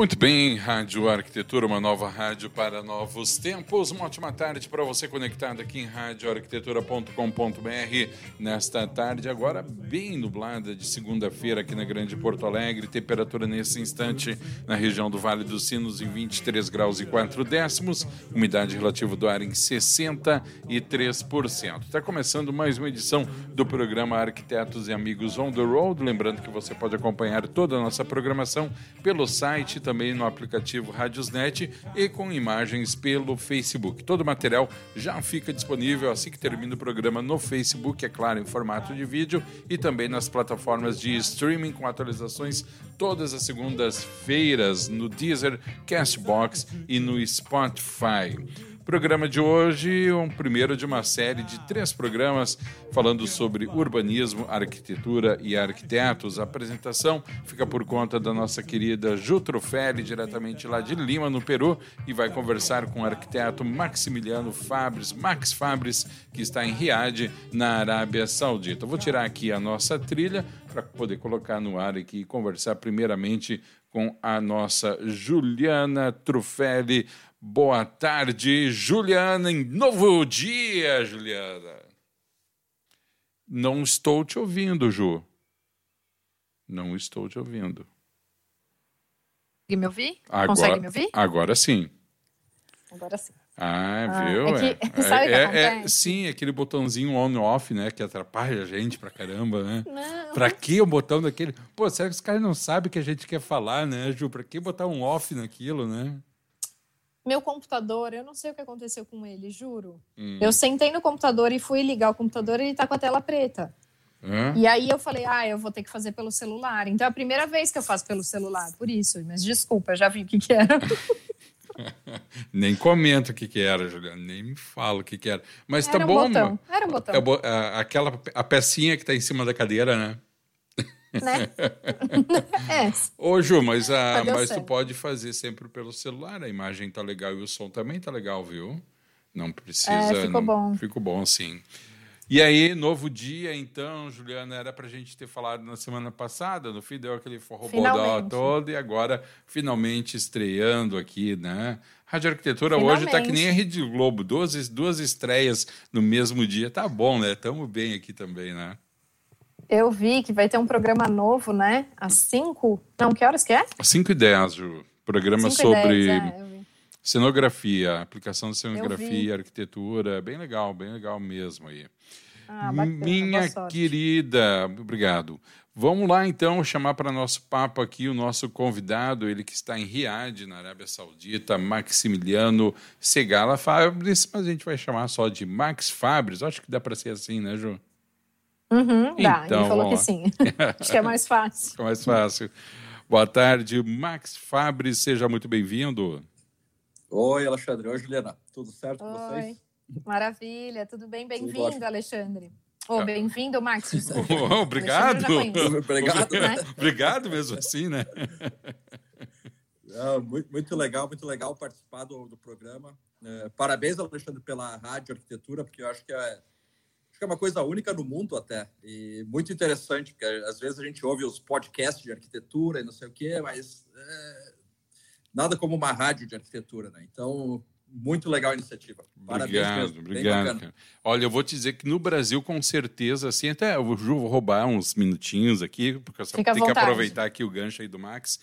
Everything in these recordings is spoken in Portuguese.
Muito bem, Rádio Arquitetura, uma nova rádio para novos tempos. Uma ótima tarde para você conectado aqui em radioarquitetura.com.br. Nesta tarde, agora bem nublada de segunda-feira aqui na Grande Porto Alegre. Temperatura nesse instante na região do Vale dos Sinos em 23 graus e 4 décimos. Umidade relativa do ar em 63%. Está começando mais uma edição do programa Arquitetos e Amigos on the Road. Lembrando que você pode acompanhar toda a nossa programação pelo site também no aplicativo Radiosnet e com imagens pelo Facebook. Todo o material já fica disponível assim que termina o programa no Facebook, é claro, em formato de vídeo e também nas plataformas de streaming com atualizações todas as segundas-feiras no Deezer, Castbox e no Spotify. Programa de hoje, um primeiro de uma série de três programas falando sobre urbanismo, arquitetura e arquitetos. A apresentação fica por conta da nossa querida Ju Trufelli, diretamente lá de Lima, no Peru, e vai conversar com o arquiteto Maximiliano Fabres, Max Fabres, que está em Riad, na Arábia Saudita. vou tirar aqui a nossa trilha para poder colocar no ar aqui e conversar primeiramente com a nossa Juliana Trufelli. Boa tarde, Juliana, em novo dia, Juliana. Não estou te ouvindo, Ju. Não estou te ouvindo. Consegue me ouvir? Agora, Consegue me ouvir? Agora sim. Agora sim. Ah, Ah, viu? é que- É, que é- é- acontece? sim, aquele botãozinho on-off, né? Que atrapalha a gente pra caramba, né? Não. Pra que o botão daquele? Pô, será que os caras não sabem o que a gente quer falar, né, Ju? Pra que botar um off naquilo, né? Meu computador, eu não sei o que aconteceu com ele, juro. Hum. Eu sentei no computador e fui ligar o computador e ele tá com a tela preta. Hã? E aí eu falei, ah, eu vou ter que fazer pelo celular. Então é a primeira vez que eu faço pelo celular, por isso. Mas desculpa, eu já vi o que, que era. Nem comenta o que, que era, Juliana. Nem me fala o que, que era. Mas tá era um bom, botão. Era um botão. É bo- a- aquela a pecinha que tá em cima da cadeira, né? Né? é. Ô, Ju, mas, a, Mas tu pode fazer sempre pelo celular. A imagem tá legal e o som também tá legal, viu? Não precisa. É, ficou não- bom. Ficou bom, sim. E aí, novo dia, então, Juliana, era pra gente ter falado na semana passada, no fim deu aquele forrobodó Finalmente. todo, e agora finalmente estreando aqui, né? Rádio Arquitetura hoje tá que nem a Rede Globo, duas, duas estreias no mesmo dia. Tá bom, né? Tamo bem aqui também, né? Eu vi que vai ter um programa novo, né? Às 5. Não, que horas que é? 5 e 10, Ju. Programa 5 10, sobre é, cenografia, aplicação de cenografia, arquitetura. Bem legal, bem legal mesmo aí. Ah, bacana, Minha querida, obrigado. Vamos lá então chamar para nosso papo aqui o nosso convidado, ele que está em Riad, na Arábia Saudita, Maximiliano Segala Fabres, mas a gente vai chamar só de Max Fabres. Acho que dá para ser assim, né, Ju? Uhum, dá, Então, ele falou que sim. Acho que é mais fácil. Fica mais fácil. Boa tarde, Max Fabres, seja muito bem-vindo. Oi, Alexandre. Oi, Juliana. Tudo certo com Oi. vocês? Maravilha, tudo bem? Bem-vindo. Alexandre. Oh, bem-vindo, Max. Oh, obrigado. Obrigado. Né? Obrigado mesmo assim, né? Muito, muito legal, muito legal participar do, do programa. É, parabéns, Alexandre, pela rádio arquitetura, porque eu acho que é, que é uma coisa única no mundo até. E muito interessante, porque às vezes a gente ouve os podcasts de arquitetura e não sei o quê, mas é, nada como uma rádio de arquitetura, né? Então, muito legal a iniciativa. Parabéns Obrigado, mesmo. Obrigado. Olha, eu vou te dizer que no Brasil, com certeza, assim, até eu vou roubar uns minutinhos aqui, porque eu só Fica tenho que aproveitar aqui o gancho aí do Max.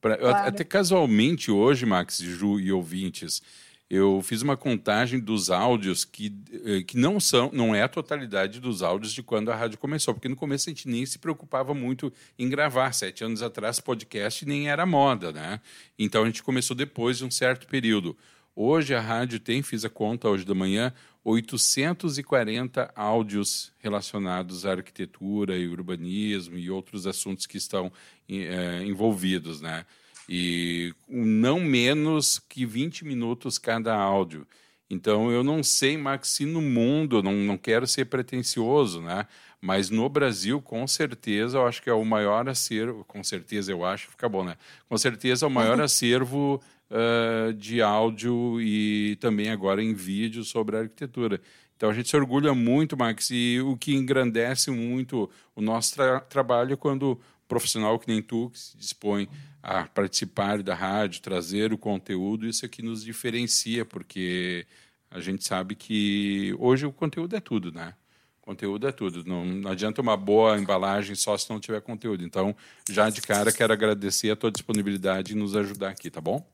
Pra, Claro. até casualmente hoje, Max, Ju e ouvintes, eu fiz uma contagem dos áudios que, eh, que não são, não é a totalidade dos áudios de quando a rádio começou, porque no começo a gente nem se preocupava muito em gravar. Sete anos atrás, podcast nem era moda, né? Então a gente começou depois de um certo período. Hoje a rádio tem, fiz a conta hoje da manhã, 840 áudios relacionados à arquitetura e urbanismo e outros assuntos que estão eh, envolvidos, né? E não menos que 20 minutos cada áudio. Então, eu não sei, Max, se no mundo, não, não quero ser pretencioso, né? Mas no Brasil, com certeza, eu acho que é o maior acervo, com certeza eu acho, fica bom, né? Com certeza é o maior uhum. acervo uh, de áudio e também agora em vídeo sobre a arquitetura. Então a gente se orgulha muito, Max, e o que engrandece muito o nosso tra trabalho é quando profissional que nem tu, que se dispõe a participar da rádio, trazer o conteúdo, isso é que nos diferencia, porque a gente sabe que hoje o conteúdo é tudo, né? Conteúdo é tudo. Não, não, adianta uma boa embalagem só se não tiver conteúdo. Então, já de cara, quero agradecer a tua disponibilidade em nos ajudar aqui, tá bom?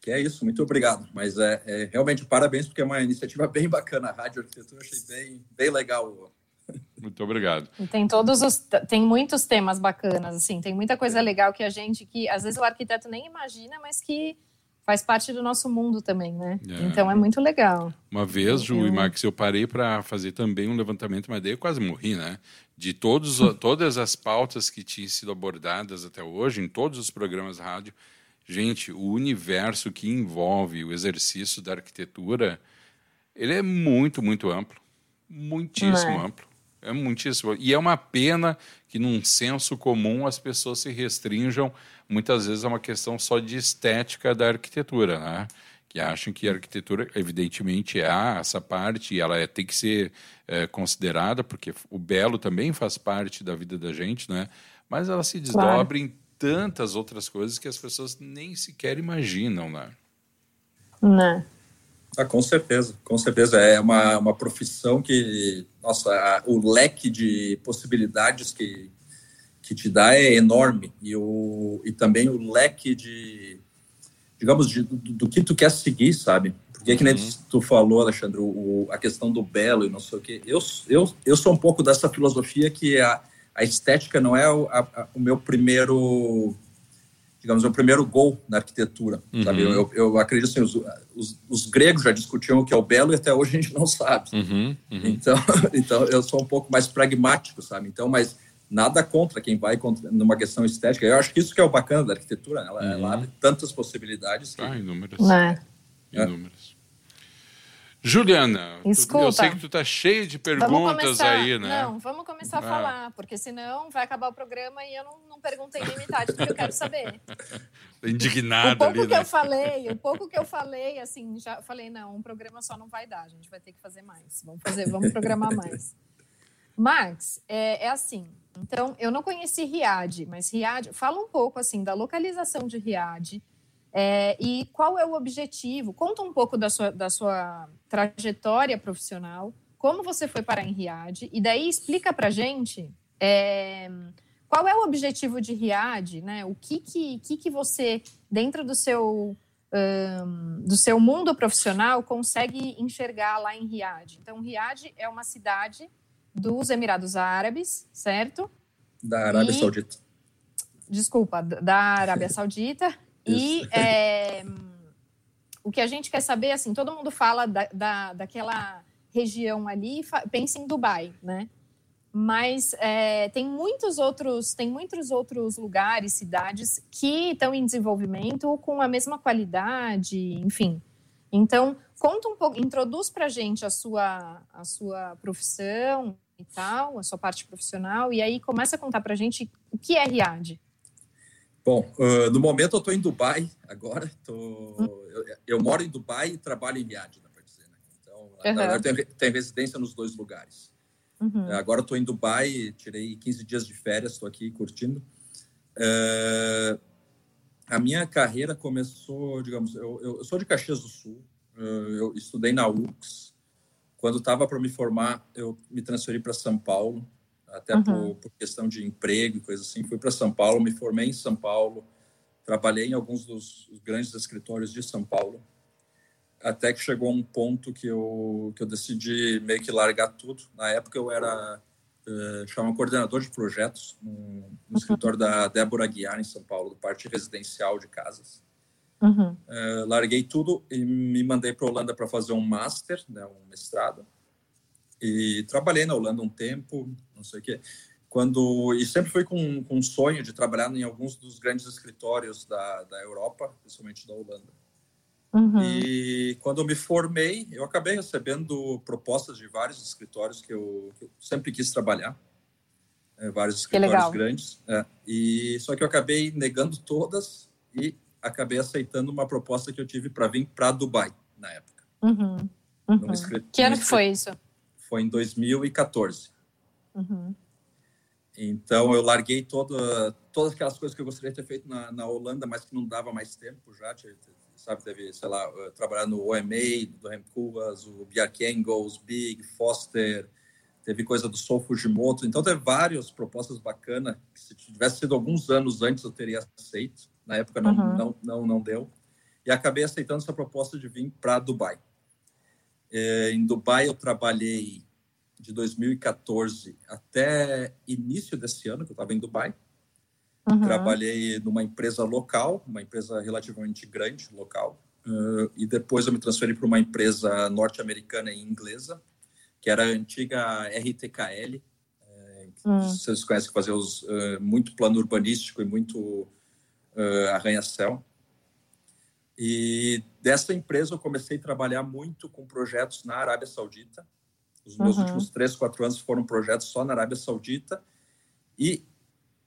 Que é isso, muito obrigado. Mas é, é realmente parabéns, porque é uma iniciativa bem bacana. A Rádio Arquitetura achei bem, bem legal. Muito obrigado. Tem todos os tem muitos temas bacanas assim, tem muita coisa legal que a gente que às vezes o arquiteto nem imagina, mas que faz parte do nosso mundo também, né? É. Então é muito legal. Uma vez, Ju e Max, eu parei para fazer também um levantamento, mas daí eu quase morri, né? De todos, todas as pautas que tinham sido abordadas até hoje, em todos os programas de rádio, gente, o universo que envolve o exercício da arquitetura, ele é muito, muito amplo. Muitíssimo é. amplo. É muitíssimo. E é uma pena que, num senso comum, as pessoas se restringam, muitas vezes, a uma questão só de estética da arquitetura, né? Que acham que a arquitetura, evidentemente, há essa parte e ela é, tem que ser é, considerada, porque o belo também faz parte da vida da gente, né? Mas ela se desdobra claro. em tantas outras coisas que as pessoas nem sequer imaginam, né? Né? Ah, com certeza, com certeza. É uma, uma profissão que, nossa, a, o leque de possibilidades que, que te dá é enorme. E, o, e também o leque de, digamos, de, do, do, que tu quer seguir, sabe? Porque, que nem uhum. tu falou, Alexandre, o, a questão do belo e não sei o quê. Eu, eu, eu sou um pouco dessa filosofia que a, a estética não é o, a, o meu primeiro digamos, é o primeiro gol na arquitetura. Uhum. Sabe? Eu, eu acredito assim, os, os, os, gregos já discutiam o que é o belo e até hoje a gente não sabe. Uhum. Uhum. Então, então eu sou um pouco mais pragmático, sabe? Então, mas nada contra quem vai contra, numa questão estética. Eu acho que isso que é o bacana da arquitetura, né? ela, ela uhum. abre tantas possibilidades. Que... Ah, inúmeras. É. Inúmeras. Juliana, Escuta, eu sei que tu tá cheio de perguntas começar, aí, né? Não, vamos começar a ah. falar, porque senão vai acabar o programa e eu não, não perguntei nem metade do que eu quero saber. Indignada O pouco ali, que né? eu falei, o pouco que eu falei, assim, já falei, não, um programa só não vai dar, a gente vai ter que fazer mais. Vamos fazer, vamos programar mais. Max, é, é assim, então, eu não conheci Riad, mas Riad, fala um pouco, assim, da localização de Riad, é, e qual é o objetivo? Conta um pouco da sua, da sua trajetória profissional, como você foi parar em Riad, e daí explica para gente é, qual é o objetivo de Riad, né? O que que, que, que você, dentro do seu, um, do seu mundo profissional, consegue enxergar lá em Riad? Então, Riad é uma cidade dos Emirados Árabes, certo? Da Arábia e, Saudita. Desculpa, da Arábia Saudita. E é, o que a gente quer saber, assim, todo mundo fala da, da, daquela região ali, pensa em Dubai, né? Mas é, tem muitos outros, tem muitos outros lugares, cidades que estão em desenvolvimento com a mesma qualidade, enfim. Então, conta um pouco, introduz para a gente a sua, a sua profissão e tal, a sua parte profissional, e aí começa a contar para a gente o que é Riad. Bom, uh, no momento eu estou em Dubai agora. Tô, eu, eu, moro em Dubai e trabalho em Riad, dá para dizer. Né? Então, uhum. tenho, residência nos dois lugares. Uhum. Agora estou em Dubai, tirei 15 dias de férias, estou aqui curtindo. Uh, a minha carreira começou, digamos, eu, eu, sou de Caxias do Sul, uh, eu estudei na UX. Quando estava para me formar, eu me transferi para São Paulo até uhum. por, por, questão de emprego e coisa assim. Fui para São Paulo, me formei em São Paulo, trabalhei em alguns dos grandes escritórios de São Paulo, até que chegou um ponto que eu, que eu decidi meio que largar tudo. Na época eu era, uh, chama coordenador de projetos no, no uhum. escritório da Débora Guiar, em São Paulo, do parte residencial de casas. Uhum. Uh, larguei tudo e me mandei para Holanda para fazer um master, né, um mestrado. E trabalhei na Holanda um tempo, não sei o quê. quando e sempre fui com, com um sonho de trabalhar em alguns dos grandes escritórios da, da Europa, principalmente da Holanda. Uhum. E quando eu me formei, eu acabei recebendo propostas de vários escritórios que eu, que eu sempre quis trabalhar, é, vários escritórios grandes. É, e só que eu acabei negando todas e acabei aceitando uma proposta que eu tive para vir para Dubai na época. Uhum. Uhum. que ano que foi isso? Foi em 2014. Uhum. Então eu larguei toda, todas aquelas coisas que eu gostaria de ter feito na, na Holanda, mas que não dava mais tempo já. Sabe, teve, sei lá, trabalhar no OMA, do Remcubas, o Bjarke Engels, Big, Foster, teve coisa do Sou Fujimoto. Então teve várias propostas bacanas que se tivesse sido alguns anos antes eu teria aceito. Na época não, uhum. não, não, não deu. E acabei aceitando essa proposta de vir para Dubai. É, em Dubai eu trabalhei de 2014 até início desse ano, que eu estava em Dubai. Uhum. Trabalhei numa empresa local, uma empresa relativamente grande, local. Uh, e depois eu me transferi para uma empresa norte-americana e inglesa, que era a antiga RTKL. É, uhum. Vocês conhecem que fazia os, uh, muito plano urbanístico e muito uh, arranha-céu. E dessa empresa eu comecei a trabalhar muito com projetos na Arábia Saudita. Os meus uhum. últimos três, quatro anos foram projetos só na Arábia Saudita. E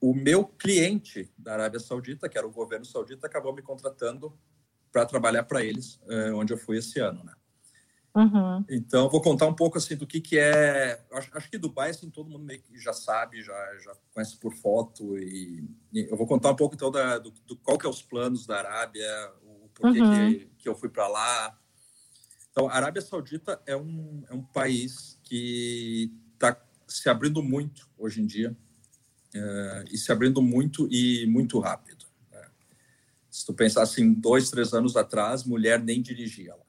o meu cliente da Arábia Saudita, que era o governo saudita, acabou me contratando para trabalhar para eles, eh, onde eu fui esse ano, né? Uhum. Então, vou contar um pouco assim do que que é. Acho, acho, que Dubai assim todo mundo meio que já sabe, já já conhece por foto e, e eu vou contar um pouco então da, do, do, qual que é os planos da Arábia, o porquê uhum. que, que eu fui para lá, então, a Arábia Saudita é um, é um país que está se abrindo muito hoje em dia, é, e se abrindo muito e muito rápido. Né? Se tu pensar assim, dois, três anos atrás, mulher nem dirigia lá.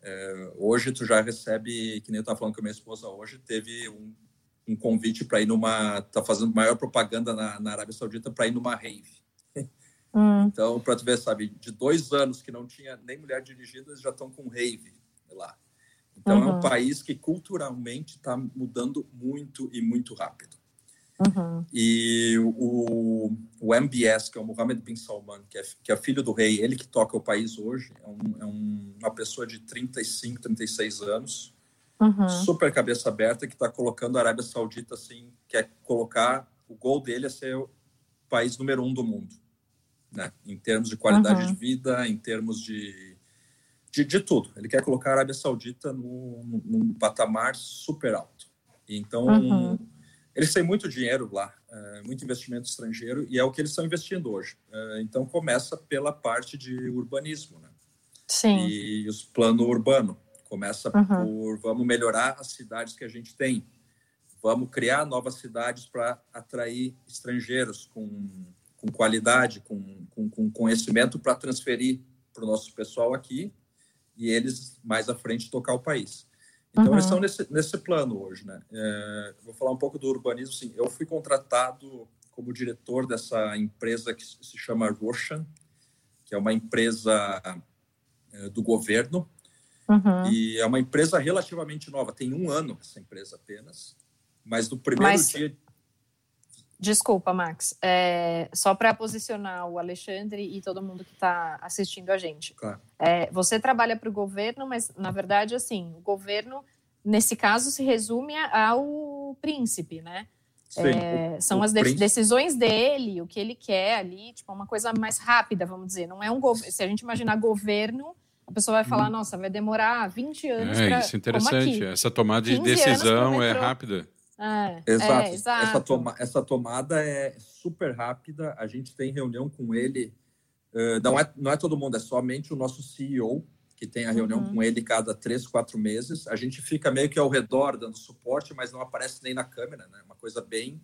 É, hoje tu já recebe, que nem eu estava falando com a minha esposa hoje, teve um, um convite para ir numa, tá fazendo maior propaganda na, na Arábia Saudita para ir numa rave. Hum. Então, para tu ver, sabe, de dois anos que não tinha nem mulher dirigida, eles já estão com rave lá. Então, uhum. é um uhum. país que culturalmente está mudando muito e muito rápido. Uhum. E o, o MBS, que é o Mohammed bin Salman, que é, que é filho do rei, ele que toca o país hoje, é, um, é um, uma pessoa de 35, 36 anos, uhum. super cabeça aberta, que está colocando a Arábia Saudita assim, quer colocar o gol dele a ser o país número um do mundo né? em termos de qualidade uhum. de vida, em termos de, de, de, tudo. Ele quer colocar a Arábia Saudita num, num patamar super alto. Então, uhum. eles têm muito dinheiro lá, é, muito investimento estrangeiro, e é o que eles estão investindo hoje. É, então, começa pela parte de urbanismo, né? Sim. E os plano urbano. Começa uhum. por vamos melhorar as cidades que a gente tem. Vamos criar novas cidades para atrair estrangeiros com com qualidade, com, com, com conhecimento para transferir para o nosso pessoal aqui e eles mais à frente tocar o país. Então, uhum. eles estão nesse, nesse plano hoje, né? É, vou falar um pouco do urbanismo. Sim, eu fui contratado como diretor dessa empresa que se chama Roshan, que é uma empresa é, do governo. Uhum. E é uma empresa relativamente nova. Tem um ano essa empresa apenas. Mas no primeiro Mas... dia Desculpa, Max. É, só para posicionar o Alexandre e todo mundo que está assistindo a gente. Claro. É, você trabalha para o governo, mas na verdade, assim, o governo, nesse caso, se resume ao príncipe, né? Sim, é, o, são o as de decisões dele, o que ele quer ali, tipo, uma coisa mais rápida, vamos dizer. Não é um governo. Se a gente imaginar governo, a pessoa vai falar, hum. nossa, vai demorar 20 anos. É, pra, isso é interessante. Essa tomada de decisão é rápida. É, exato. É, exato. Essa, toma, essa tomada é super rápida. A gente tem reunião com ele. Uh, não, é, não é todo mundo, é somente o nosso CEO que tem a reunião uhum. com ele cada três, quatro meses. A gente fica meio que ao redor dando suporte, mas não aparece nem na câmera, né? Uma coisa bem.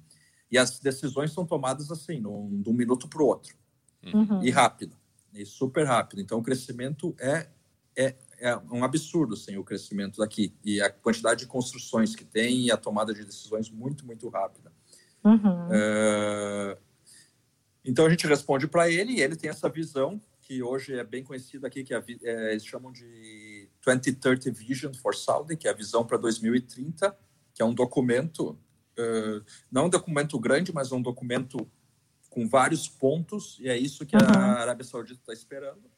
E as decisões são tomadas assim, num, de um minuto para o outro. Uhum. E rápido. E super rápido. Então o crescimento é, é é um absurdo assim, o crescimento daqui e a quantidade de construções que tem e a tomada de decisões muito, muito rápida. Uhum. É... Então a gente responde para ele e ele tem essa visão que hoje é bem conhecida aqui, que é, é, eles chamam de 2030 Vision for Saudi, que é a visão para 2030, que é um documento uh, não um documento grande, mas um documento com vários pontos, e é isso que uhum. a Arábia Saudita está esperando.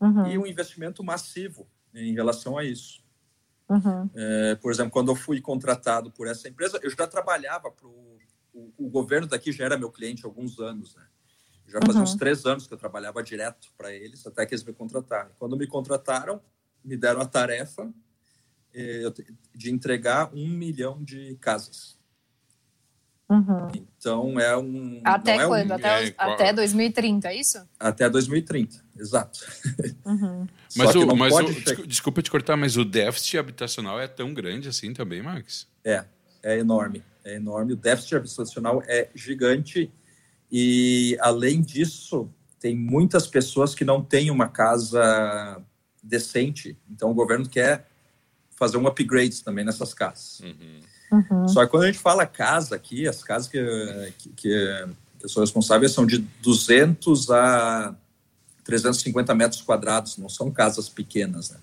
Uhum. E um investimento massivo em relação a isso. Uhum. É, por exemplo, quando eu fui contratado por essa empresa, eu já trabalhava para o, governo daqui já era meu cliente há alguns anos, né? Já fazia uns três anos que eu trabalhava direto para eles, até que eles me contrataram. Quando me contrataram, me deram a tarefa eh, de entregar um milhão de casas. Uhum. Então é um. Até é quando? Um, até, é, até 2030, é isso? Até 2030, exato. Uhum. mas o, mas o, desculpa te cortar, mas o déficit habitacional é tão grande assim também, Max? É, é enorme. É enorme. O déficit habitacional é gigante. E além disso, tem muitas pessoas que não têm uma casa decente. Então o governo quer fazer um upgrade também nessas casas. Uhum. Uhum. Só que quando a gente fala casa aqui, as casas que, que, que, eu sou responsável são de 200 a 350 metros quadrados, não são casas pequenas, né?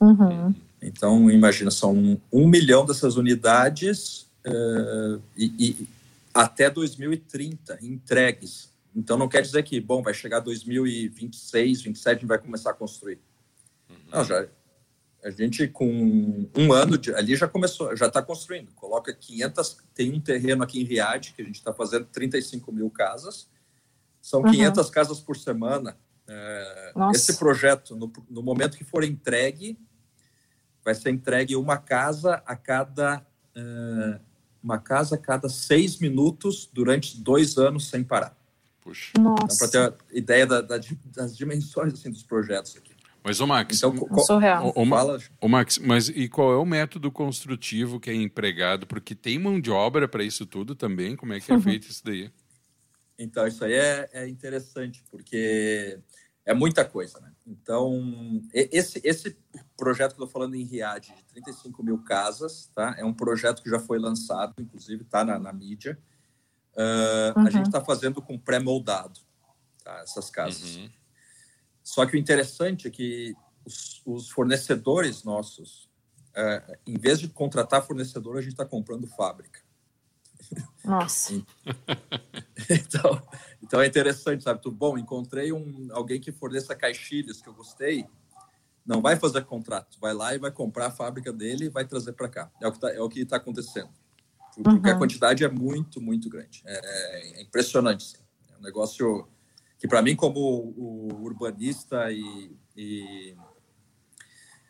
Uhum. Então, imagina, são um milhão dessas unidades uh, e, e, até 2030 entregues. Então, não quer dizer que, bom, vai chegar 2026, 2027 e vai começar a construir. Não, já, a gente com um ano de, ali já começou, já está construindo. Coloca 500, tem um terreno aqui em Riad que a gente está fazendo 35 mil casas. São uhum. 500 casas por semana. É, esse projeto, no, no, momento que for entregue, vai ser entregue uma casa a cada é, uma casa a cada seis minutos durante dois anos sem parar. Puxa. Então, para ter ideia da, da, das dimensões assim, dos projetos aqui. Mas, o Max, então, qual, surreal. O, Max, mas e qual é o método construtivo que é empregado? Porque tem mão de obra para isso tudo também. Como é que é uhum. feito isso daí? Então, isso aí é, é, interessante, porque é muita coisa, né? Então, esse, esse projeto que eu estou falando em Riad, de 35 mil casas, tá? É um projeto que já foi lançado, inclusive está na, na, mídia. Uh, uhum. A gente está fazendo com pré-moldado, tá? Essas casas. Uhum. Só que o interessante é que os, os fornecedores nossos, é, em vez de contratar fornecedor, a gente está comprando fábrica. Nossa. então, então é interessante, sabe? Tu, bom, encontrei um, alguém que forneça caixilhos que eu gostei. Não vai fazer contrato, vai lá e vai comprar a fábrica dele e vai trazer para cá. É o que está é o que tá acontecendo. Porque uhum. a quantidade é muito, muito grande. É, é impressionante. Sim. É um negócio que para mim como o urbanista e, e,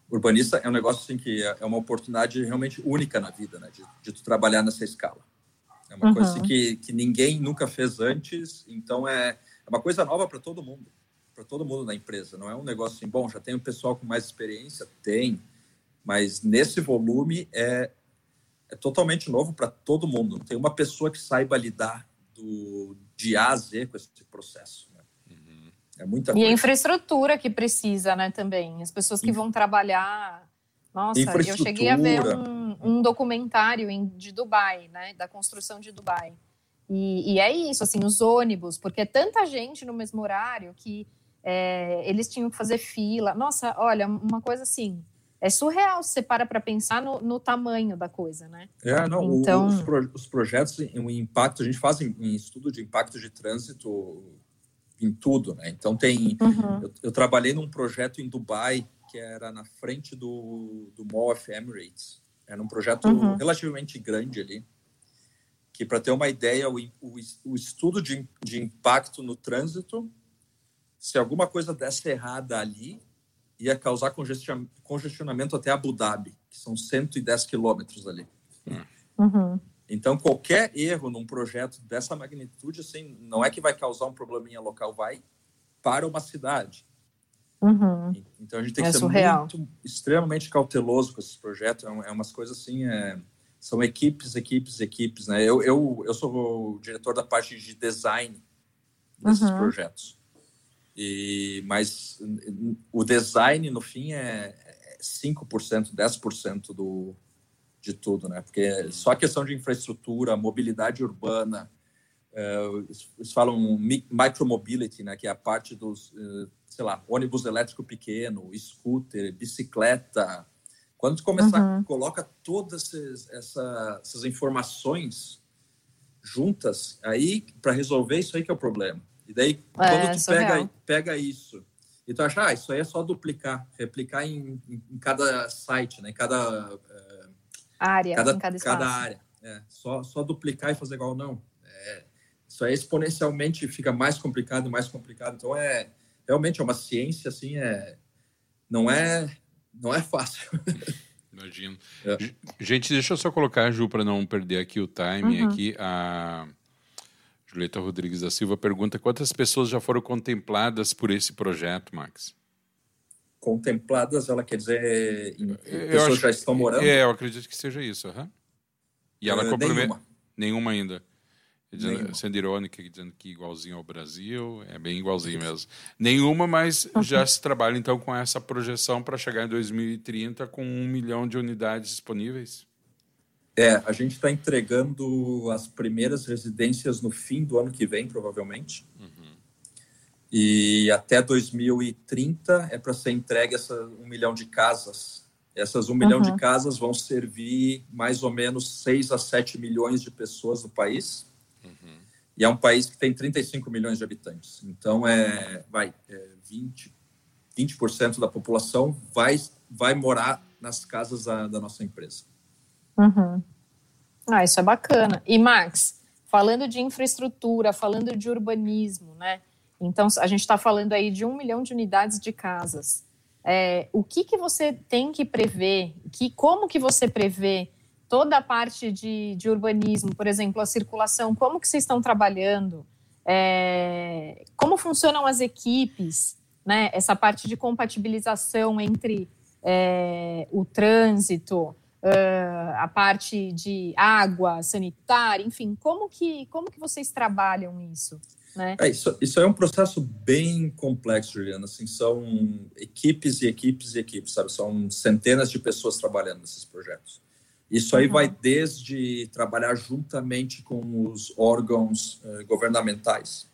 urbanista é um negócio assim que é uma oportunidade realmente única na vida, né? De, de tu trabalhar nessa escala. É uma uhum. coisa assim, que, que ninguém nunca fez antes, então é, é uma coisa nova para todo mundo, para todo mundo na empresa. Não é um negócio assim, bom, já tem um pessoal com mais experiência, tem, mas nesse volume é, é totalmente novo para todo mundo. Não tem uma pessoa que saiba lidar do, de A a Z com esse processo. É muita e a infraestrutura que precisa, né, também. As pessoas que vão trabalhar. Nossa, eu cheguei a ver um, um documentário em, de Dubai, né, da construção de Dubai. E, e, é isso, assim, os ônibus, porque é tanta gente no mesmo horário que é, eles tinham que fazer fila. Nossa, olha, uma coisa assim, é surreal se você para para pensar no, no, tamanho da coisa, né? É, não, então... os, pro, os projetos, o impacto, a gente faz em, em estudo de impacto de trânsito em tudo, né? Então tem, uhum. eu, eu, trabalhei num projeto em Dubai que era na frente do, do Mall of Emirates. Era um projeto uhum. relativamente grande ali, que para ter uma ideia, o, o, o estudo de, de impacto no trânsito, se alguma coisa desse errada ali, ia causar congestionamento até Abu Dhabi, que são 110 quilômetros ali. Uhum. Então, qualquer erro num projeto dessa magnitude, assim, não é que vai causar um probleminha local, vai para uma cidade. Uhum. Então, a gente tem que é ser surreal. muito, extremamente cauteloso com esses projetos. É, é umas coisas assim, é, são equipes, equipes, equipes. Né? Eu, eu, eu sou o diretor da parte de design desses uhum. projetos. E, mas o design, no fim, é 5%, é 10% do, de tudo, né? Porque só a questão de infraestrutura, mobilidade urbana, uh, eles falam micromobility, né? Que é a parte dos, uh, sei lá, ônibus elétrico pequeno, scooter, bicicleta, Quando tu começar, uhum. coloca todas essas, essa, essas informações juntas, aí para resolver isso aí que é o problema. E daí, é, quando tu pega, pega isso e tu acha, ah, isso aí é só duplicar, replicar em, em, em cada site, né? em cada uh, área, cada, em cada, cada área. É, só, só duplicar e fazer igual, não. É, isso aí exponencialmente fica mais complicado, mais complicado. Então, é realmente é uma ciência, assim, é, não é, não é fácil. Imagino. É. Gente, deixa eu só colocar, Ju, para não perder aqui o timing uhum. aqui. A Julieta Rodrigues da Silva pergunta quantas pessoas já foram contempladas por esse projeto, Max? Contempladas, ela quer dizer pessoas já estão morando? É, eu acredito que seja isso. Uhum. E ela uh, Nenhuma. nenhuma ainda. Dizendo, sendo irônica, dizendo que igualzinho ao Brasil, é bem igualzinho mesmo. Nenhuma, mas uhum. já se trabalha então com essa projeção para chegar em 2030 com um milhão de unidades disponíveis? É, a gente está entregando as primeiras residências no fim do ano que vem, provavelmente. Uhum. E até 2030 é para ser entregue essa um milhão de casas. Essas um milhão de uhum. casas vão servir mais ou menos 6 a 7 milhões de pessoas no país. Uhum. E é um país que tem 35 milhões de habitantes. Então, é, vai, é 20, 20% da população vai, vai morar nas casas da, da nossa empresa. Uhum. Ah, isso é bacana. E, Max, falando de infraestrutura, falando de urbanismo, né? Então, a gente está falando aí de um milhão de unidades de casas. É, o que, que você tem que prever? Que, como que você prevê toda a parte de, de urbanismo, por exemplo, a circulação, como que vocês estão trabalhando? É, como funcionam as equipes? Né? Essa parte de compatibilização entre é, o trânsito, Uh, a parte de água sanitária, enfim, como que, como que vocês trabalham isso? Né? É, isso, isso é um processo bem complexo, Juliana. Assim, são equipes e equipes e equipes, sabe? São centenas de pessoas trabalhando nesses projetos. Isso aí uhum. vai desde trabalhar juntamente com os órgãos uh, governamentais,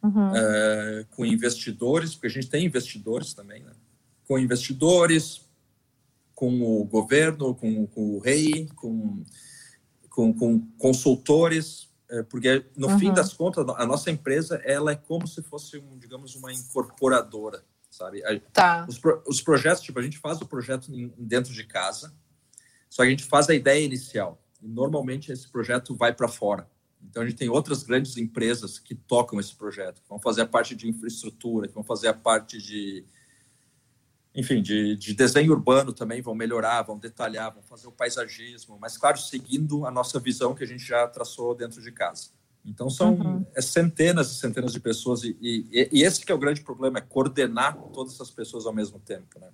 uhum. uh, com investidores, porque a gente tem investidores também, né? com investidores, com o governo, com, com o rei, com, com, com consultores, porque no uhum. fim das contas a nossa empresa ela é como se fosse um, digamos uma incorporadora, sabe? Tá. Os, os projetos tipo a gente faz o projeto dentro de casa só que a gente faz a ideia inicial. E normalmente esse projeto vai para fora. Então a gente tem outras grandes empresas que tocam esse projeto, que vão fazer a parte de infraestrutura, que vão fazer a parte de enfim, de, de, desenho urbano também vão melhorar, vão detalhar, vão fazer o paisagismo, mas claro, seguindo a nossa visão que a gente já traçou dentro de casa. Então são uhum. é centenas e centenas de pessoas e, e, e, esse que é o grande problema, é coordenar todas essas pessoas ao mesmo tempo, né?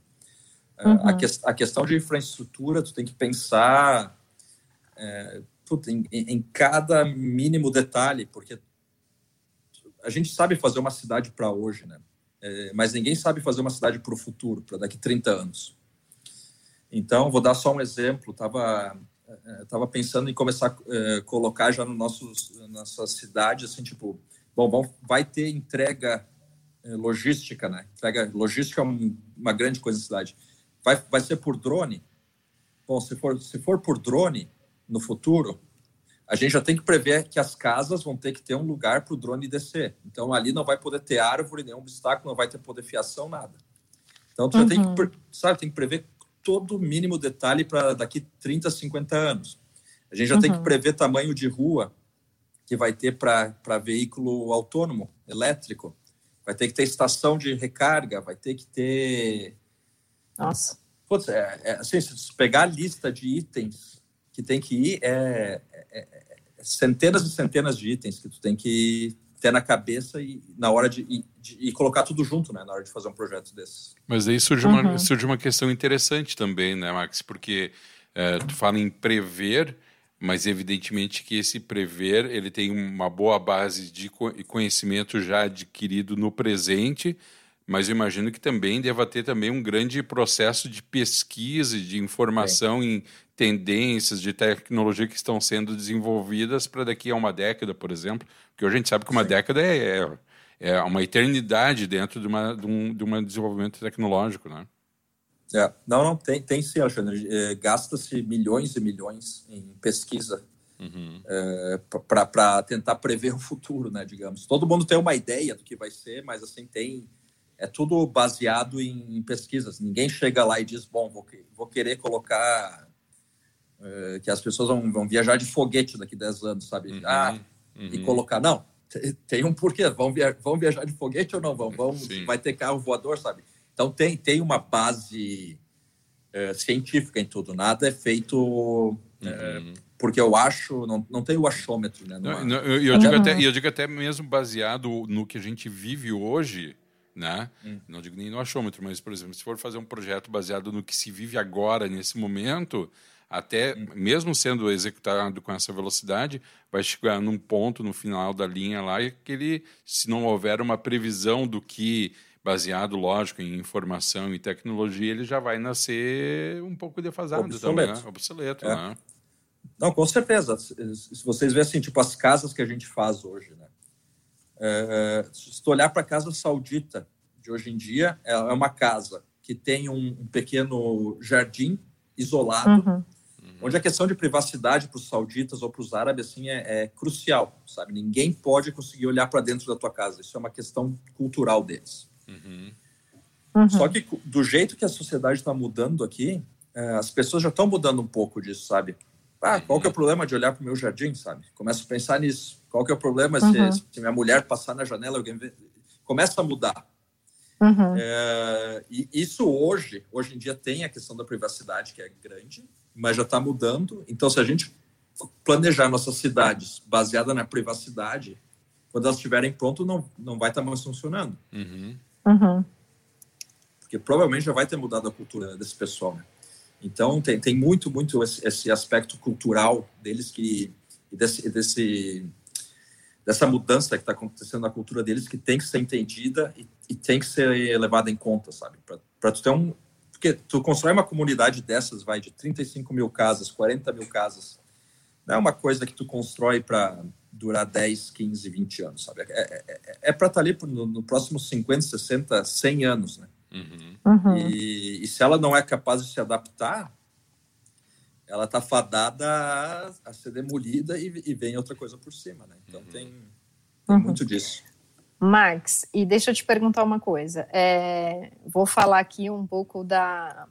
Uhum. A, que, a, questão de infraestrutura, tu tem que pensar é, puta, em, em, cada mínimo detalhe, porque a gente sabe fazer uma cidade para hoje, né? É, mas ninguém sabe fazer uma cidade para o futuro, para daqui 30 anos. Então, vou dar só um exemplo. Tava é, tava pensando em começar a é, colocar já no nosso nossa cidade assim tipo, bom, bom vai ter entrega é, logística, né? Entrega logística é uma grande coisa na cidade vai, vai ser por drone? Bom, se for, se for por drone no futuro, a gente já tem que prever que as casas vão ter que ter um lugar para o drone descer. Então, ali não vai poder ter árvore, nenhum obstáculo, não vai ter poder fiação, nada. Então, tu uhum. já tem que, uhum. sabe, tem que prever todo o mínimo detalhe para daqui 30, 50 anos. A gente já uhum. tem que uhum. prever tamanho de rua que vai ter para veículo autônomo, elétrico. Vai ter que ter estação de recarga, vai ter que ter nossa. Putz, é, é, assim, se pegar a lista de itens que tem que ir, é, é, é, é, centenas e centenas de itens que tu tem que ter na cabeça e na hora de, de, de, colocar tudo junto, né, na hora de fazer um projeto desses. Mas aí surge, uhum. uma, surge uma questão interessante também, né, Max? Porque é, tu fala em prever, mas evidentemente que esse prever ele tem uma boa base de conhecimento já adquirido no presente, mas eu imagino que também deva ter também um grande processo de pesquisa e de informação em tendências de tecnologia que estão sendo desenvolvidas para daqui a uma década, por exemplo, porque hoje a gente sabe que uma Sim. década é, é, é, uma eternidade dentro de, uma, de, um, de um desenvolvimento tecnológico, né? É, não, não, tem, tem sim, Alexandre. É, Gasta-se milhões e milhões em pesquisa uhum. é, para tentar prever o futuro, né, digamos. Todo mundo tem uma ideia do que vai ser, mas assim, tem... É tudo baseado em, pesquisas. Ninguém chega lá e diz, bom, vou, vou querer colocar... É, que as pessoas vão, vão, viajar de foguete daqui a 10 anos, sabe? Uhum. Ah, uhum. e colocar... Não, tem um porquê. Vão, via, vão viajar de foguete ou não vão? vão vai ter carro voador, sabe? Então tem, tem uma base é, científica em tudo. Nada é feito é, uhum. porque eu acho, não, não tem o achômetro, né? Não, não, eu, eu, digo até, eu digo até mesmo baseado no que a gente vive hoje, né? Hum. Não digo nem no achômetro, mas, por exemplo, se for fazer um projeto baseado no que se vive agora, nesse momento, até hum. mesmo sendo executado com essa velocidade, vai chegar num ponto no final da linha lá que ele, se não houver uma previsão do que baseado, lógico, em informação e tecnologia, ele já vai nascer um pouco defasado obsoleto. também, né? obsoleto, é. né? Não, com certeza. Se vocês verem assim, tipo as casas que a gente faz hoje, né? É, se tu olhar para a casa saudita de hoje em dia, é, é uma casa que tem um, um pequeno jardim isolado, uhum. onde a questão de privacidade para os sauditas ou para os árabes assim é, é, crucial, sabe? Ninguém pode conseguir olhar para dentro da tua casa. Isso é uma questão cultural deles. Uhum. Uhum. Só que do jeito que a sociedade está mudando aqui, é, as pessoas já estão mudando um pouco disso, sabe? Ah, qual que é o problema de olhar para o meu jardim, sabe? Começa a pensar nisso. Qual que é o problema uhum. se, se, minha mulher passar na janela, alguém vê... começa a mudar. Uhum. É, e isso hoje, hoje em dia tem a questão da privacidade que é grande, mas já está mudando. Então, se a gente planejar nossas cidades baseada na privacidade, quando elas estiverem prontas, não, não vai estar tá mais funcionando. Uhum. Uhum. Porque provavelmente já vai ter mudado a cultura desse pessoal. Né? Então, tem, tem muito, muito esse, esse aspecto cultural deles que, desse, desse, dessa mudança que está acontecendo na cultura deles que tem que ser entendida e, e tem que ser levada em conta, sabe? Para tu ter um. Porque tu constrói uma comunidade dessas, vai de 35 mil casas, 40 mil casas. Não é uma coisa que tu constrói para durar 10, 15, 20 anos, sabe? É, é, é, é para estar tá ali no, no próximo 50, 60, 100 anos, né? Uhum. Uhum. E, e, se ela não é capaz de se adaptar, ela está fadada a, a, ser demolida e, e, vem outra coisa por cima, né? Então uhum. tem, tem uhum. muito disso. Max, e deixa eu te perguntar uma coisa. É, vou falar aqui um pouco da,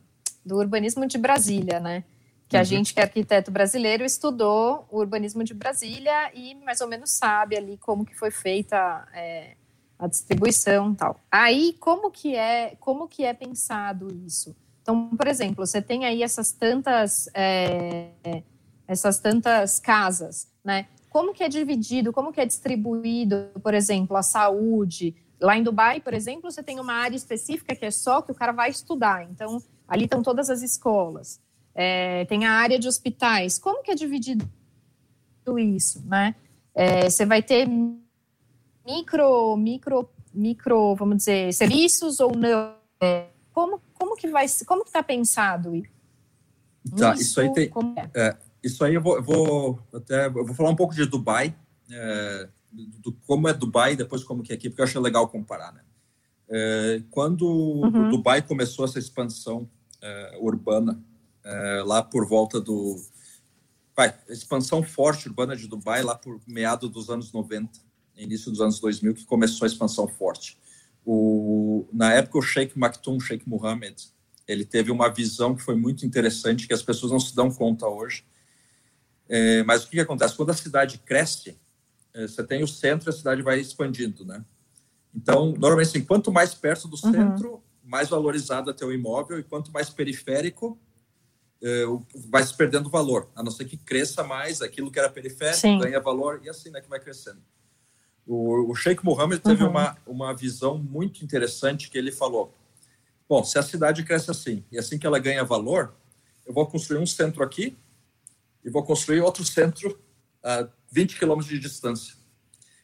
do urbanismo de Brasília, né? que a uhum. gente que é arquiteto brasileiro estudou o urbanismo de Brasília e mais ou menos sabe ali como que foi feita é, a distribuição tal. Aí como que é como que é pensado isso? Então, por exemplo, você tem aí essas tantas é, essas tantas casas, né? Como que é dividido? Como que é distribuído? Por exemplo, a saúde lá em Dubai, por exemplo, você tem uma área específica que é só que o cara vai estudar. Então, ali estão todas as escolas é, tem a área de hospitais. Como que é dividido isso, né? É, você vai ter micro, micro, micro, vamos dizer, serviços ou não? É, como, como que vai, como que está pensado Tá, isso, isso aí tem, é? é? isso aí eu vou, eu vou até, eu vou falar um pouco de Dubai, é, do, como é Dubai, depois como que é aqui, porque eu acho legal comparar, né? É, quando uhum. Dubai começou essa expansão urbana é, lá por volta do. Vai, expansão forte urbana de Dubai, lá por meado dos anos 90, início dos anos 2000, que começou a expansão forte. O, na época, o Sheikh Maktoum, Sheikh Mohammed, ele teve uma visão que foi muito interessante, que as pessoas não se dão conta hoje. É, mas o que, que, acontece? Quando a cidade cresce, é, você tem o centro e a cidade vai expandindo, né? Então, normalmente, assim, quanto mais perto do uhum. centro, mais valorizado é teu imóvel, e quanto mais periférico, é, vai se perdendo valor, a não ser que cresça mais, aquilo que era periférico Sim. ganha valor e assim né, que vai crescendo. O, o Sheikh Mohammed teve uhum. uma, uma visão muito interessante que ele falou: bom, se a cidade cresce assim e assim que ela ganha valor, eu vou construir um centro aqui e vou construir outro centro a 20 quilômetros de distância.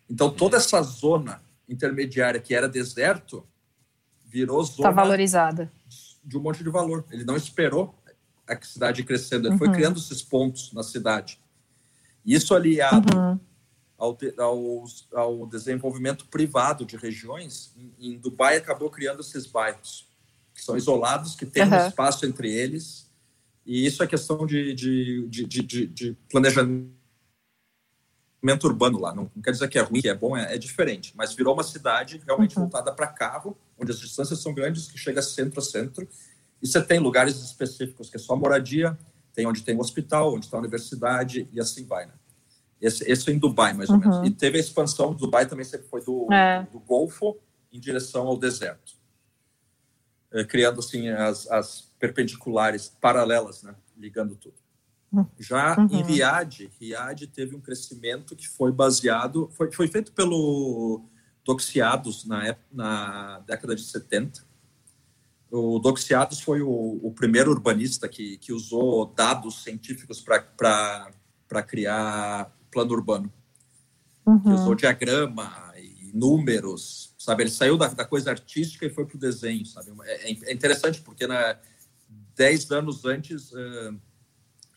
Então toda essa zona intermediária que era deserto virou tá zona valorizada de um monte de valor. Ele não esperou a cidade crescendo, ele uhum. foi criando esses pontos na cidade. Isso aliado uhum. Ao, ao, ao, desenvolvimento privado de regiões, em, em, Dubai acabou criando esses bairros. que são isolados, que têm uhum. um espaço entre eles. E isso é questão de, de, de, de, de planejamento urbano lá. Não, não, quer dizer que é ruim, que é bom, é, é diferente. Mas virou uma cidade realmente uhum. voltada para carro, onde as distâncias são grandes, que chega centro a centro. E você tem lugares específicos que é só moradia, tem onde tem um hospital, onde está a universidade e assim vai, né? Esse, esse em Dubai, mais ou uhum. menos. E teve a expansão, Dubai também sempre foi do, é. do Golfo em direção ao deserto. É, criando, assim, as, as perpendiculares paralelas, né? Ligando tudo. Uhum. Já uhum. em Riad, Riad teve um crescimento que foi baseado, foi, foi feito pelo Doxiados na, época, na década de 70. O Doxiados foi o, o primeiro urbanista que, que usou dados científicos para criar plano urbano. Uhum. Que usou diagrama e números, sabe? Ele saiu da, da coisa artística e foi para o desenho, sabe? É, é, interessante porque, né, dez anos antes... Uh,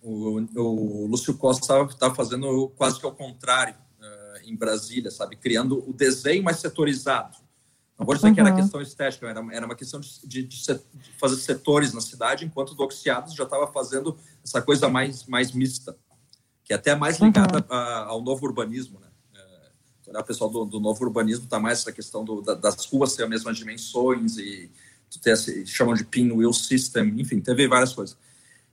o, o Lúcio Costa estava fazendo quase que ao contrário uh, em Brasília, sabe? Criando o desenho mais setorizado. Não vou dizer uhum. que era questão estética, era, era uma questão de, de, de, fazer setores na cidade, enquanto o Doxiados já estava fazendo essa coisa mais, mais mista, que é até mais ligada uhum. ao novo urbanismo, né? É, o pessoal do, do, novo urbanismo está mais essa questão do, da, das ruas ter as mesmas dimensões e ter, chamam de pinwheel system, enfim, teve várias coisas.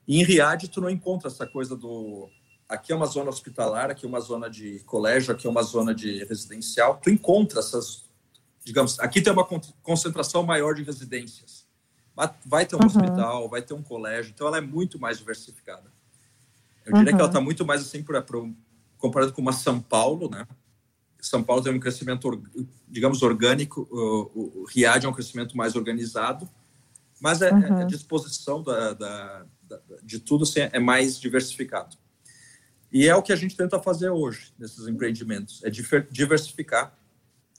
E em Riad, tu não encontra essa coisa do. Aqui é uma zona hospitalar, aqui é uma zona de colégio, aqui é uma zona de residencial. Tu encontra essas. Digamos, aqui tem uma concentração maior de residências. Vai ter um uhum. hospital, vai ter um colégio, então ela é muito mais diversificada. Eu diria uhum. que ela está muito mais assim, para comparado com uma São Paulo, né? São Paulo tem um crescimento, digamos, orgânico, o, o Riad é um crescimento mais organizado, mas é, uhum. a disposição da, da, de tudo assim, é mais diversificado. E é o que a gente tenta fazer hoje nesses empreendimentos, é diversificar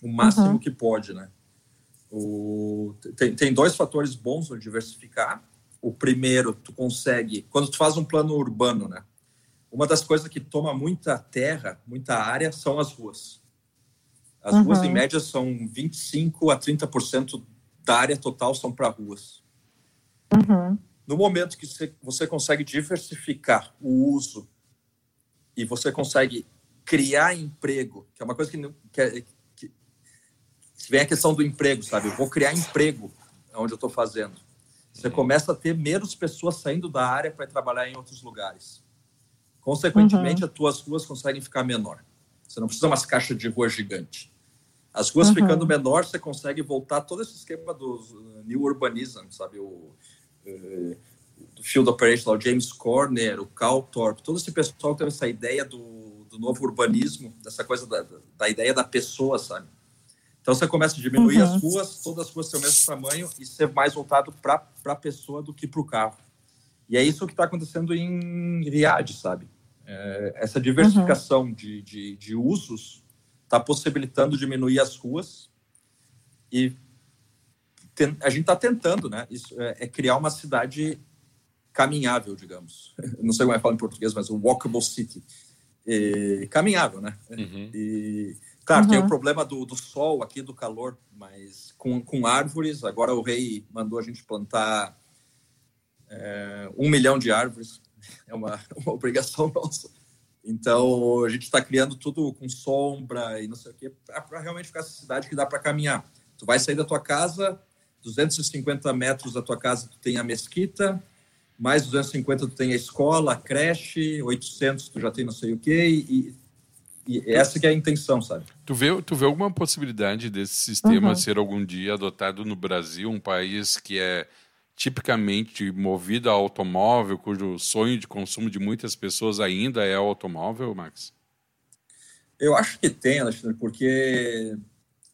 o máximo uhum. que pode, né? O, tem, tem dois fatores bons no diversificar. O primeiro, tu consegue, quando tu faz um plano urbano, né? Uma das coisas que toma muita terra, muita área, são as ruas. As uhum. ruas, em média, são 25 a 30% da área total são para ruas. Uhum. No momento que você consegue diversificar o uso e você consegue criar emprego, que é uma coisa que, que, é, que, que vem a questão do emprego, sabe? Eu vou criar emprego onde eu estou fazendo. Você começa a ter menos pessoas saindo da área para trabalhar em outros lugares. Consequentemente, uhum. as tuas ruas conseguem ficar menor. Você não precisa mais caixa de rua gigante. As ruas uhum. ficando menor, você consegue voltar todo esse esquema do new urbanism, sabe? O, do Field Operation, o James Corner, o Cal Thorpe, todo esse pessoal teve essa ideia do, do novo urbanismo, dessa coisa da, da ideia da pessoa, sabe? Então você começa a diminuir uhum. as ruas, todas as ruas têm o mesmo tamanho e ser mais voltado para a pessoa do que para o carro. E é isso que está acontecendo em Riad, sabe? É, essa diversificação uhum. de, de, de usos está possibilitando diminuir as ruas e a gente está tentando, né? Isso é, é, criar uma cidade caminhável, digamos. Não sei como é falar em português, mas o walkable city. E, caminhável, né? Uhum. E, claro, uhum. tem o uhum. problema do, do sol aqui, do calor, mas com, com árvores, agora o rei mandou a gente plantar é, um milhão de árvores. É uma, uma obrigação nossa. Então, a gente está criando tudo com sombra e não sei o quê, para realmente ficar essa cidade que dá para caminhar. Tu vai sair da tua casa, 250 metros da tua casa tu tem a mesquita, mais 250 tu tem a escola, a creche, 800 tu já tem não sei o quê, e, e essa que é a intenção, sabe? Tu vê, tu vê alguma possibilidade desse sistema uhum. ser algum dia adotado no Brasil, um país que é tipicamente movido a automóvel, cujo sonho de consumo de muitas pessoas ainda é o automóvel, Max? Eu acho que tem, Alexandre, porque,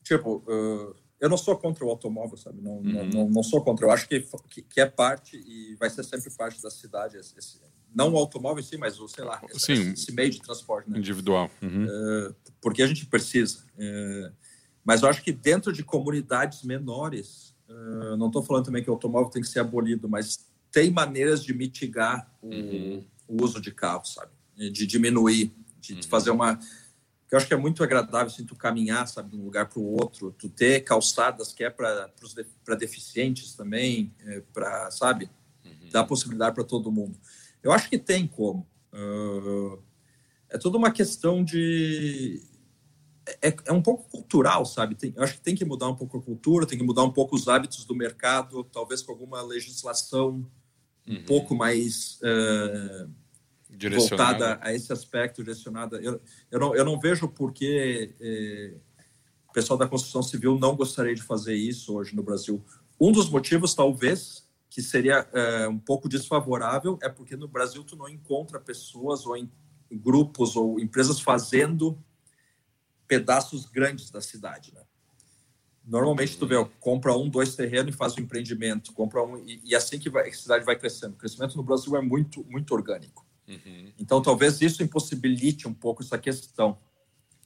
tipo, uh, eu não sou contra o automóvel, sabe? Não, uhum. não, não, não, sou contra. Eu acho que, que, é parte e vai ser sempre parte da cidade. Esse, não o automóvel em si, mas o, sei lá, esse, esse meio de transporte. Né? Individual. Uhum. Uh, porque a gente precisa. Uh, mas eu acho que dentro de comunidades menores, uh, não estou falando também que o automóvel tem que ser abolido, mas tem maneiras de mitigar o, uhum. o uso de carro, sabe? De diminuir, de, de uhum. fazer uma eu acho que é muito agradável assim, tu caminhar, sabe, de um lugar para o outro, tu ter calçadas que é para deficientes também, é, para, sabe, uhum. dar possibilidade para todo mundo. Eu acho que tem como. Uh, é toda uma questão de. É, é um pouco cultural, sabe? Tem, eu acho que tem que mudar um pouco a cultura, tem que mudar um pouco os hábitos do mercado, talvez com alguma legislação um uhum. pouco mais. Uh, voltada a esse aspecto, direcionada. Eu, eu, não, eu não vejo por que eh, o pessoal da construção civil não gostaria de fazer isso hoje no Brasil. Um dos motivos, talvez, que seria eh, um pouco desfavorável é porque no Brasil tu não encontra pessoas ou em grupos ou empresas fazendo pedaços grandes da cidade, né? Normalmente tu vê, compra um, dois terrenos e faz o um empreendimento, compra um e, e assim que vai, a cidade vai crescendo. O crescimento no Brasil é muito muito orgânico. Uhum. Então, talvez isso impossibilite um pouco essa questão.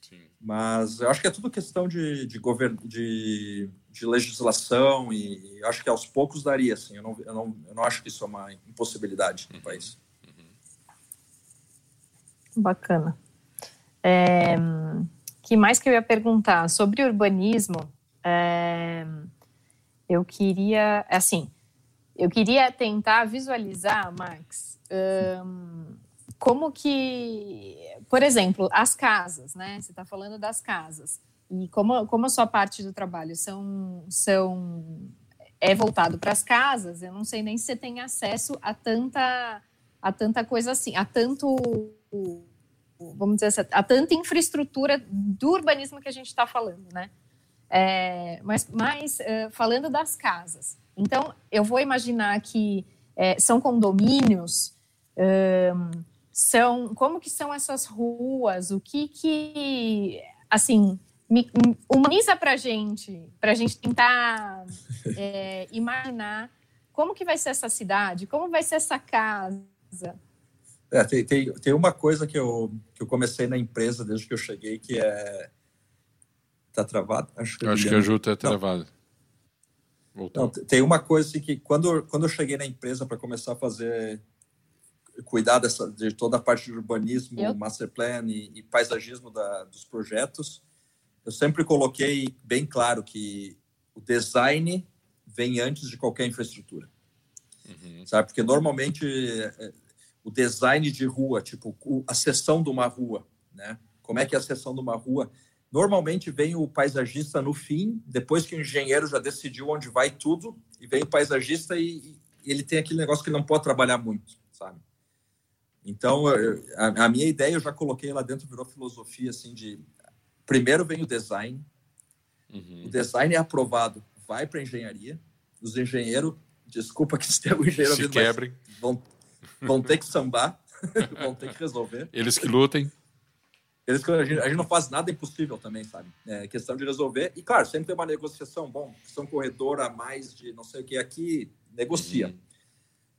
Sim. Mas eu acho que é tudo questão de, de, governo, de, de legislação e acho que aos poucos daria. Assim. Eu, não, eu, não, eu não acho que isso é uma impossibilidade no uhum. país. Uhum. Bacana. É, que mais que eu ia perguntar? Sobre urbanismo, é, eu queria, assim, eu queria tentar visualizar, Max, um, como que, por exemplo, as casas, né? Você está falando das casas. E como, como a sua parte do trabalho são, são é voltado para as casas, eu não sei nem se você tem acesso a tanta, a tanta coisa assim, a tanto, vamos dizer assim, a tanta infraestrutura do urbanismo que a gente está falando, né? É, mas mas uh, falando das casas, então eu vou imaginar que é, são condomínios um, são como que são essas ruas, o que que assim me, humaniza para gente, para a gente tentar é, imaginar como que vai ser essa cidade, como vai ser essa casa. É, tem, tem, tem uma coisa que eu, que eu comecei na empresa desde que eu cheguei que é tá travado acho que, eu acho que a Ju tá travado Não, tem uma coisa assim que quando quando eu cheguei na empresa para começar a fazer cuidar dessa, de toda a parte de urbanismo, eu... master plan e, e paisagismo da, dos projetos, eu sempre coloquei bem claro que o design vem antes de qualquer infraestrutura. Uhum. Sabe? Porque normalmente é, o design de rua, tipo a seção de uma rua, né? Como é que é a seção de uma rua? Normalmente vem o paisagista no fim, depois que o engenheiro já decidiu onde vai tudo, e vem o paisagista e, e ele tem aquele negócio que ele não pode trabalhar muito, sabe? Então, a, a, minha ideia eu já coloquei lá dentro, virou filosofia assim de primeiro vem o design, uhum. o design é aprovado, vai para engenharia, os engenheiros, desculpa que se o engenheiro se quebrem, vão, vão ter que sambar, vão ter que resolver. Eles que lutem. Eles, a, gente, a gente não faz nada impossível também, sabe? É questão de resolver. E, claro, sempre tem uma negociação. Bom, são corredor a mais de não sei o que aqui, negocia. Uhum.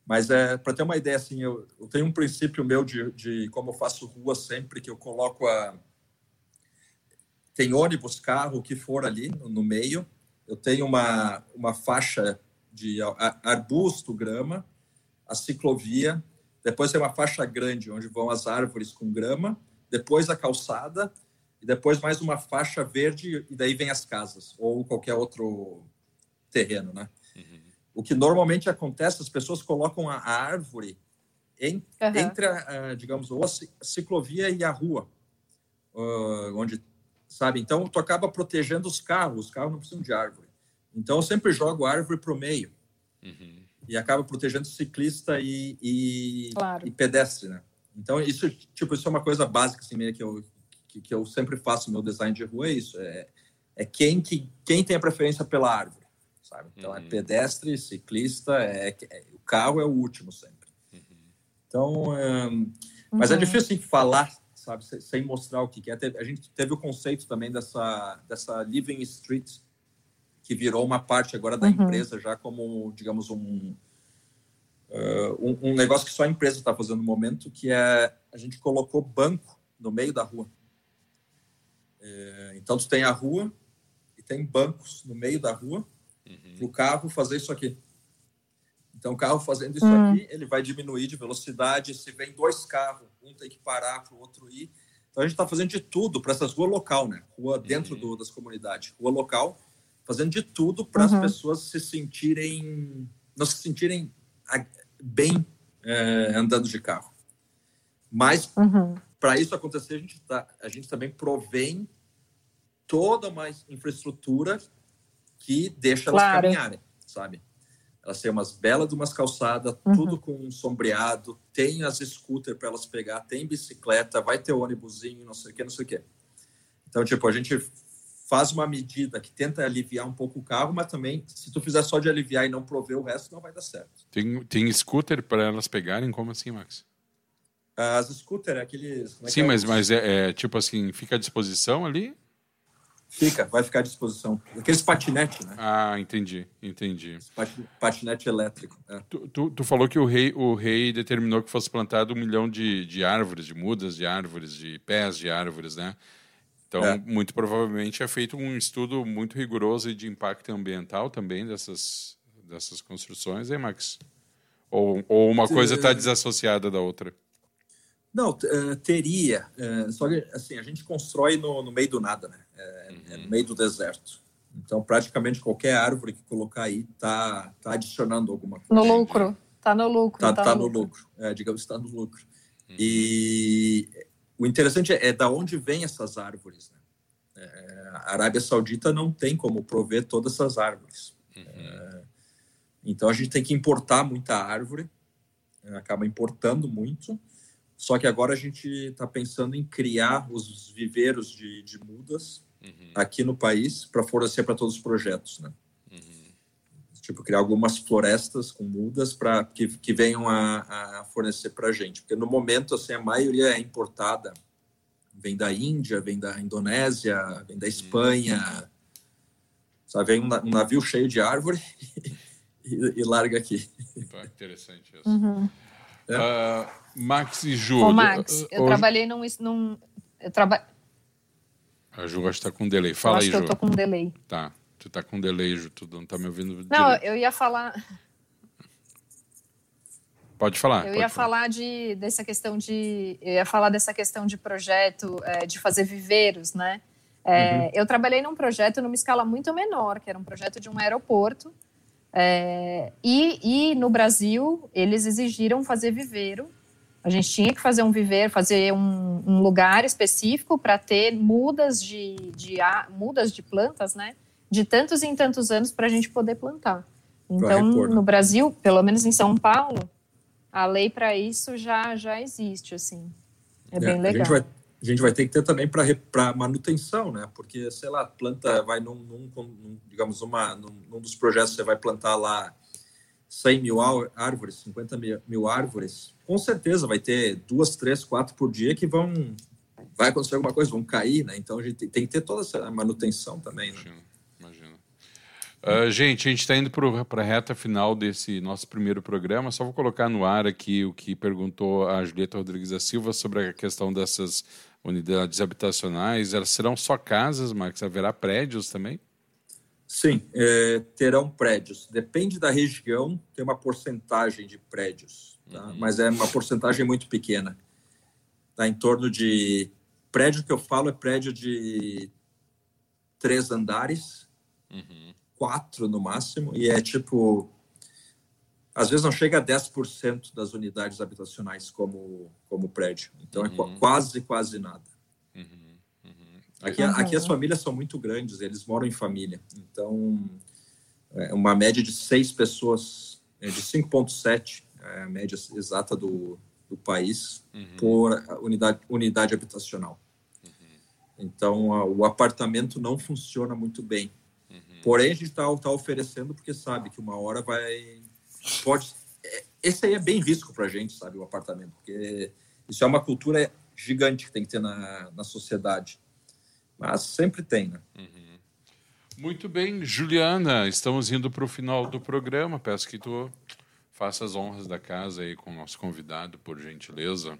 Mas é para ter uma ideia, assim, eu, eu tenho um princípio meu de, de, como eu faço rua sempre, que eu coloco a. Tem ônibus, carro, o que for ali no, no meio. Eu tenho uma, uma faixa de arbusto, grama, a ciclovia. Depois tem uma faixa grande, onde vão as árvores com grama. Depois a calçada. E depois mais uma faixa verde, e daí vem as casas, ou qualquer outro terreno, né? O que normalmente acontece, as pessoas colocam a, árvore em, uhum. entre, a, a, digamos, ou a ciclovia e a rua, uh, onde, sabe? Então, tu acaba protegendo os carros, os carros não precisam de árvore. Então, eu sempre jogo a árvore para o meio. Uhum. E acaba protegendo ciclista e, e, claro. e, pedestre, né? Então, isso, tipo, isso é uma coisa básica, assim, meio que eu, que, que eu sempre faço no meu design de rua, é isso. É, é quem, que, quem tem a preferência pela árvore sabe? Então é uhum. é pedestre, ciclista, é, é, o carro é o último sempre. Uhum. Então, é, mas é uhum. difícil assim, falar, sabe, sem mostrar o que é. A gente teve o conceito também dessa dessa living street que virou uma parte agora da uhum. empresa já como, digamos, um, uh, um, um negócio que só a empresa está fazendo no momento, que é a gente colocou banco no meio da rua. É, então, tu tem a rua e tem bancos no meio da rua uhum. para o carro fazer isso aqui. Então, o carro fazendo isso uhum. aqui, ele vai diminuir de velocidade. Se vem dois carros, um tem que parar para o outro ir. Então, Então a gente está fazendo de tudo para essas ruas local, né? Rua dentro uhum. do, das comunidades, rua local, fazendo de tudo para as uhum. pessoas se sentirem, não se sentirem bem é, andando de carro. Mas uhum. para isso acontecer, a gente, tá, a gente também provém toda uma infraestrutura que deixa elas claro. caminharem, sabe? Elas têm umas belas umas calçadas, uhum. tudo com sombreado, tem as scooters para elas pegar, tem bicicleta, vai ter ônibusinho, não sei o que, não sei o que. Então, tipo, a gente faz uma medida que tenta aliviar um pouco o carro, mas também, se tu fizer só de aliviar e não prover o resto, não vai dar certo. Tem, tem scooter para elas pegarem? Como assim, Max? As scooter é aqueles... É Sim, é mas, mas é, é, tipo assim, fica à disposição ali? Fica, vai ficar à disposição. Aqueles patinete, né? Ah, entendi, entendi. patinete elétrico. É. Tu, tu, tu, falou que o rei, o rei determinou que fosse plantado um milhão de, de árvores, de mudas de árvores, de pés de árvores, né? Então, é. muito provavelmente é feito um estudo muito rigoroso de impacto ambiental também dessas, dessas construções, hein, Max? Ou, ou uma coisa está desassociada da outra? Não, eh, teria. Eh, só que assim, a gente constrói no, no meio do nada, né? É, uhum. é, no meio do deserto. Então, praticamente qualquer árvore que colocar aí está tá adicionando alguma coisa. No lucro. Está no lucro. Está tá, tá no lucro. lucro. É, digamos, está no lucro. Uhum. E o interessante é, é da onde vêm essas árvores. Né? É, a Arábia Saudita não tem como prover todas essas árvores. Uhum. É, então, a gente tem que importar muita árvore, acaba importando muito. Só que agora a gente está pensando em criar os viveiros de, de mudas uhum. aqui no país para fornecer para todos os projetos, né? Tipo, criar algumas florestas com mudas para que, que venham a, a fornecer para a gente. Porque no momento, assim, a maioria é importada. Vem da Índia, vem da Indonésia, vem da. Espanha. Sabe, vem um, um, navio cheio de árvore e, e larga aqui. Interessante isso. Uhum. É. Uh, Max e Ju. Ô, Max, eu hoje... trabalhei num. num eu traba... A Ju acho que está com delay. Fala eu acho aí, Ju. eu tô com delay. Tá. Tu tá com delay, Ju. Tu não tá me ouvindo Não, direito. eu ia falar. Pode falar. Eu pode ia falar. falar de dessa questão de. Eu ia falar dessa questão de projeto, é, de fazer viveiros, né? É, uhum. Eu trabalhei num projeto numa escala muito menor, que era um projeto de um aeroporto. É, e, e no Brasil, eles exigiram fazer viveiro. A gente tinha que fazer um viveiro, fazer um, um lugar específico para ter mudas de, de, mudas de plantas, né? De tantos em tantos anos para a gente poder plantar. Então, no Brasil, pelo menos em São Paulo, a lei para isso já, já existe, assim. É, é bem legal. A gente, vai, a gente vai ter que ter também para manutenção, né? Porque, sei lá, planta vai num, num digamos, uma, num, num, dos projetos você vai plantar lá 100 mil árvores, 50 mil árvores, com certeza vai ter duas, três, quatro por dia que vão vai acontecer alguma coisa, vão cair, né? Então a gente tem que ter toda essa manutenção também. Né? Uh, gente, a gente está indo para a reta final desse nosso primeiro programa. Só vou colocar no ar aqui o que perguntou a Julieta Rodrigues da Silva sobre a questão dessas unidades habitacionais. Elas serão só casas, Marcos? Haverá prédios também? Sim, é, terão prédios. Depende da região, tem uma porcentagem de prédios, tá? uhum. mas é uma porcentagem muito pequena. Está em torno de. Prédio que eu falo é prédio de três andares, uhum. Quatro no máximo, e é tipo. Às vezes não chega a 10% das unidades habitacionais como, como prédio. Então é uhum. é quase, quase nada. Uhum. Aqui, uhum. aqui as famílias são muito grandes, eles moram em família. Então, é uma média de seis pessoas, é de 5,7, é a média exata do, do país, uhum. por unidade, unidade habitacional. Uhum. Então, a, o apartamento não funciona muito bem. Porém, a gente está tá oferecendo porque sabe que uma hora vai. Pode. É, esse aí é bem risco para a gente, sabe, o apartamento, porque isso é uma cultura gigante que tem que ter na, na sociedade mas sempre tem, né? Uhum. Muito bem, Juliana, estamos indo para o final do programa. Peço que tu faça as honras da casa aí com o nosso convidado, por gentileza.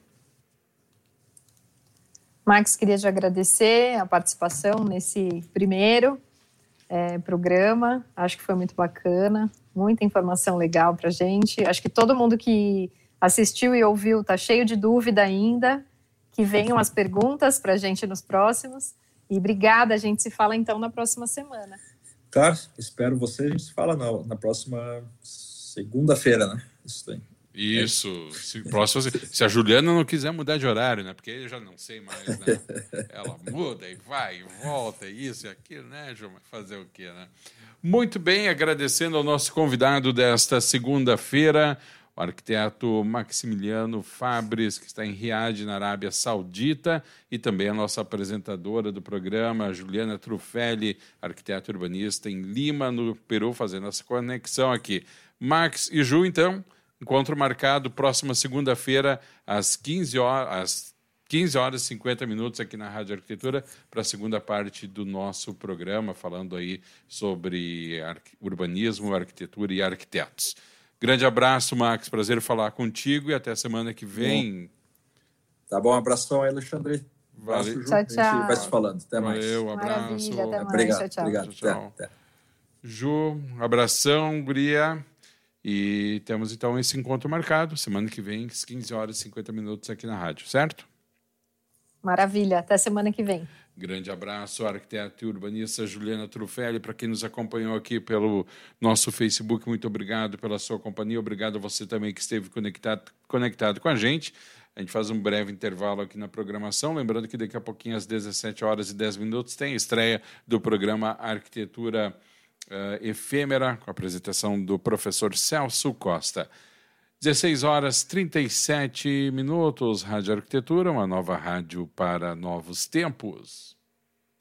Max, queria te agradecer a participação nesse primeiro é, programa. Acho que foi muito bacana, muita informação legal para gente. Acho que todo mundo que assistiu e ouviu está cheio de dúvida ainda que venham as perguntas para gente nos próximos. E obrigada, a gente se fala então na próxima semana. Claro, espero você, a gente se fala na, na próxima segunda-feira, né? Isso aí. Isso. Se, próximo, se a Juliana não quiser mudar de horário, né? Porque eu já não sei mais, né? Ela muda e vai e volta, isso e aquilo, né, Ju? Fazer o quê, né? Muito bem, agradecendo ao nosso convidado desta segunda-feira, o arquiteto Maximiliano Fabres, que está em Riad, na Arábia Saudita, e também a nossa apresentadora do programa, Juliana Trufelli, arquiteto urbanista em Lima, no Peru, fazendo essa conexão aqui. Max e Ju, então, Encontro marcado próxima segunda-feira, às 15 horas, às 15 horas e 50 minutos aqui na Rádio Arquitetura, para a segunda parte do nosso programa, falando aí sobre urbanismo, arquitetura e arquitetos. Grande abraço, Max. Prazer falar contigo e até semana que vem. Tá bom, um abração aí, Alexandre. Valeu. Tchau, tchau. A gente vai se falando. Até mais. Valeu, um abraço. Maravilha, até mais. Obrigado. Tchau, tchau. Obrigado. Tchau, tchau. Até, até. Ju, abração, Guria. E temos então esse encontro marcado, semana que vem, às 15 horas e 50 minutos aqui na rádio, certo? Maravilha, até semana que vem. Grande abraço, arquiteto e urbanista Juliana Trufelli, para quem nos acompanhou aqui pelo nosso Facebook, muito obrigado pela sua companhia, obrigado a você também que esteve conectado, conectado com a gente. A gente faz um breve intervalo aqui na programação, lembrando que daqui a pouquinho, às 17 horas e 10 minutos, tem a estreia do programa Arquitetura uh, efêmera, com a apresentação do professor Celso Costa. 16 horas 37 minutos, Rádio Arquitetura, uma nova rádio para novos tempos.